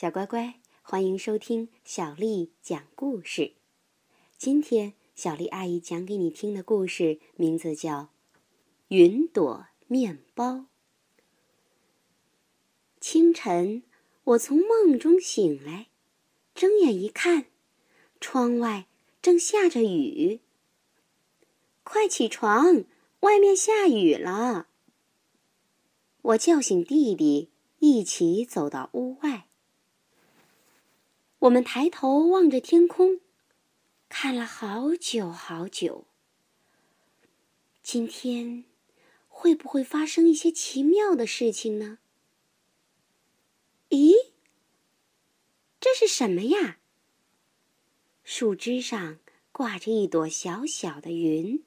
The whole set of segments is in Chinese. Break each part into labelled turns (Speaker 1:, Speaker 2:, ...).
Speaker 1: 小乖乖，欢迎收听小丽讲故事。今天，小丽阿姨讲给你听的故事名字叫《云朵面包》。清晨，我从梦中醒来，睁眼一看，窗外正下着雨。快起床，外面下雨了！我叫醒弟弟，一起走到屋外。我们抬头望着天空，看了好久好久。今天会不会发生一些奇妙的事情呢？咦，这是什么呀？树枝上挂着一朵小小的云。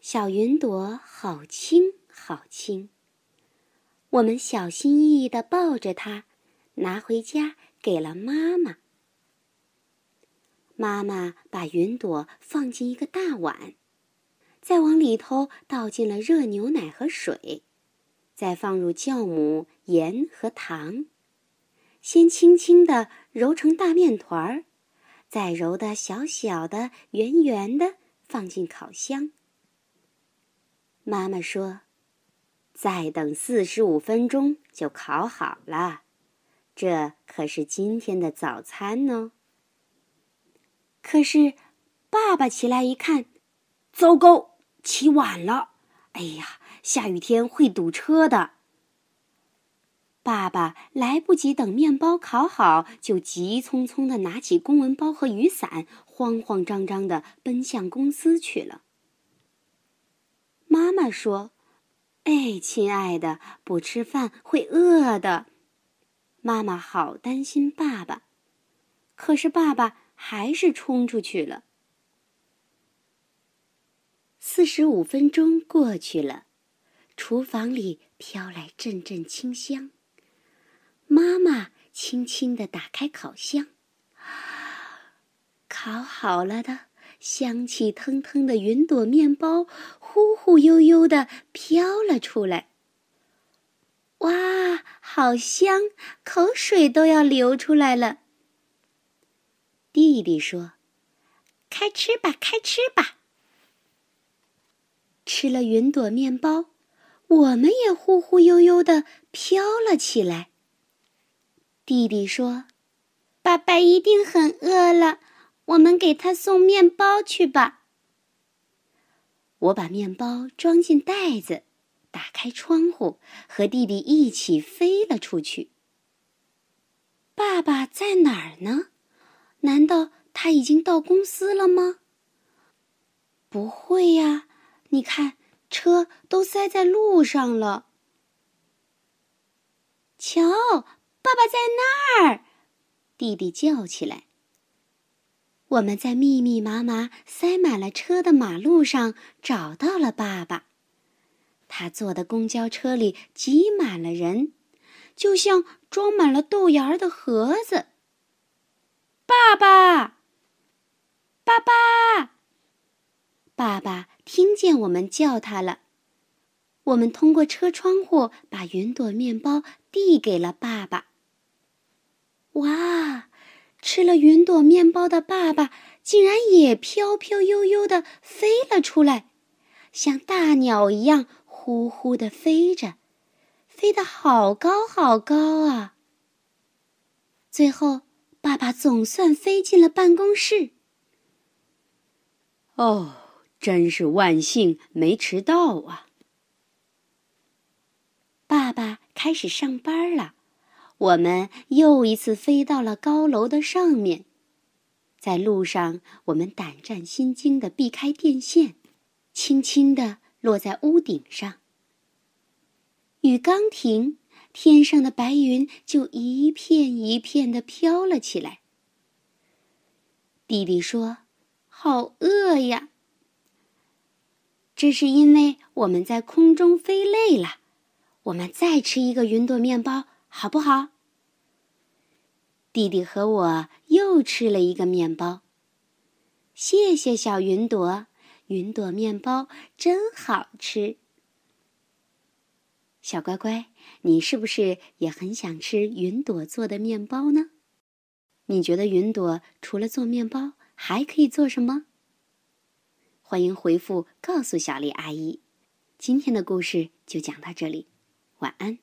Speaker 1: 小云朵好轻好轻。我们小心翼翼的抱着它，拿回家。给了妈妈。妈妈把云朵放进一个大碗，再往里头倒进了热牛奶和水，再放入酵母、盐和糖，先轻轻地揉成大面团儿，再揉的小小的、圆圆的，放进烤箱。妈妈说：“再等四十五分钟就烤好了。”这可是今天的早餐呢。可是，爸爸起来一看，糟糕，起晚了！哎呀，下雨天会堵车的。爸爸来不及等面包烤好，就急匆匆的拿起公文包和雨伞，慌慌张张的奔向公司去了。妈妈说：“哎，亲爱的，不吃饭会饿的。”妈妈好担心爸爸，可是爸爸还是冲出去了。四十五分钟过去了，厨房里飘来阵阵清香。妈妈轻轻地打开烤箱，烤好了的香气腾腾的云朵面包忽忽悠悠地飘了出来。好香，口水都要流出来了。弟弟说：“开吃吧，开吃吧。”吃了云朵面包，我们也忽忽悠悠的飘了起来。弟弟说：“爸爸一定很饿了，我们给他送面包去吧。”我把面包装进袋子。打开窗户，和弟弟一起飞了出去。爸爸在哪儿呢？难道他已经到公司了吗？不会呀，你看，车都塞在路上了。瞧，爸爸在那儿！弟弟叫起来。我们在密密麻麻、塞满了车的马路上找到了爸爸。他坐的公交车里挤满了人，就像装满了豆芽儿的盒子。爸爸，爸爸，爸爸听见我们叫他了。我们通过车窗户把云朵面包递给了爸爸。哇，吃了云朵面包的爸爸竟然也飘飘悠悠的飞了出来，像大鸟一样。呼呼的飞着，飞得好高好高啊！最后，爸爸总算飞进了办公室。
Speaker 2: 哦，真是万幸，没迟到啊！
Speaker 1: 爸爸开始上班了，我们又一次飞到了高楼的上面。在路上，我们胆战心惊的避开电线，轻轻的。落在屋顶上。雨刚停，天上的白云就一片一片的飘了起来。弟弟说：“好饿呀！”这是因为我们在空中飞累了。我们再吃一个云朵面包，好不好？弟弟和我又吃了一个面包。谢谢小云朵。云朵面包真好吃，小乖乖，你是不是也很想吃云朵做的面包呢？你觉得云朵除了做面包还可以做什么？欢迎回复告诉小丽阿姨。今天的故事就讲到这里，晚安。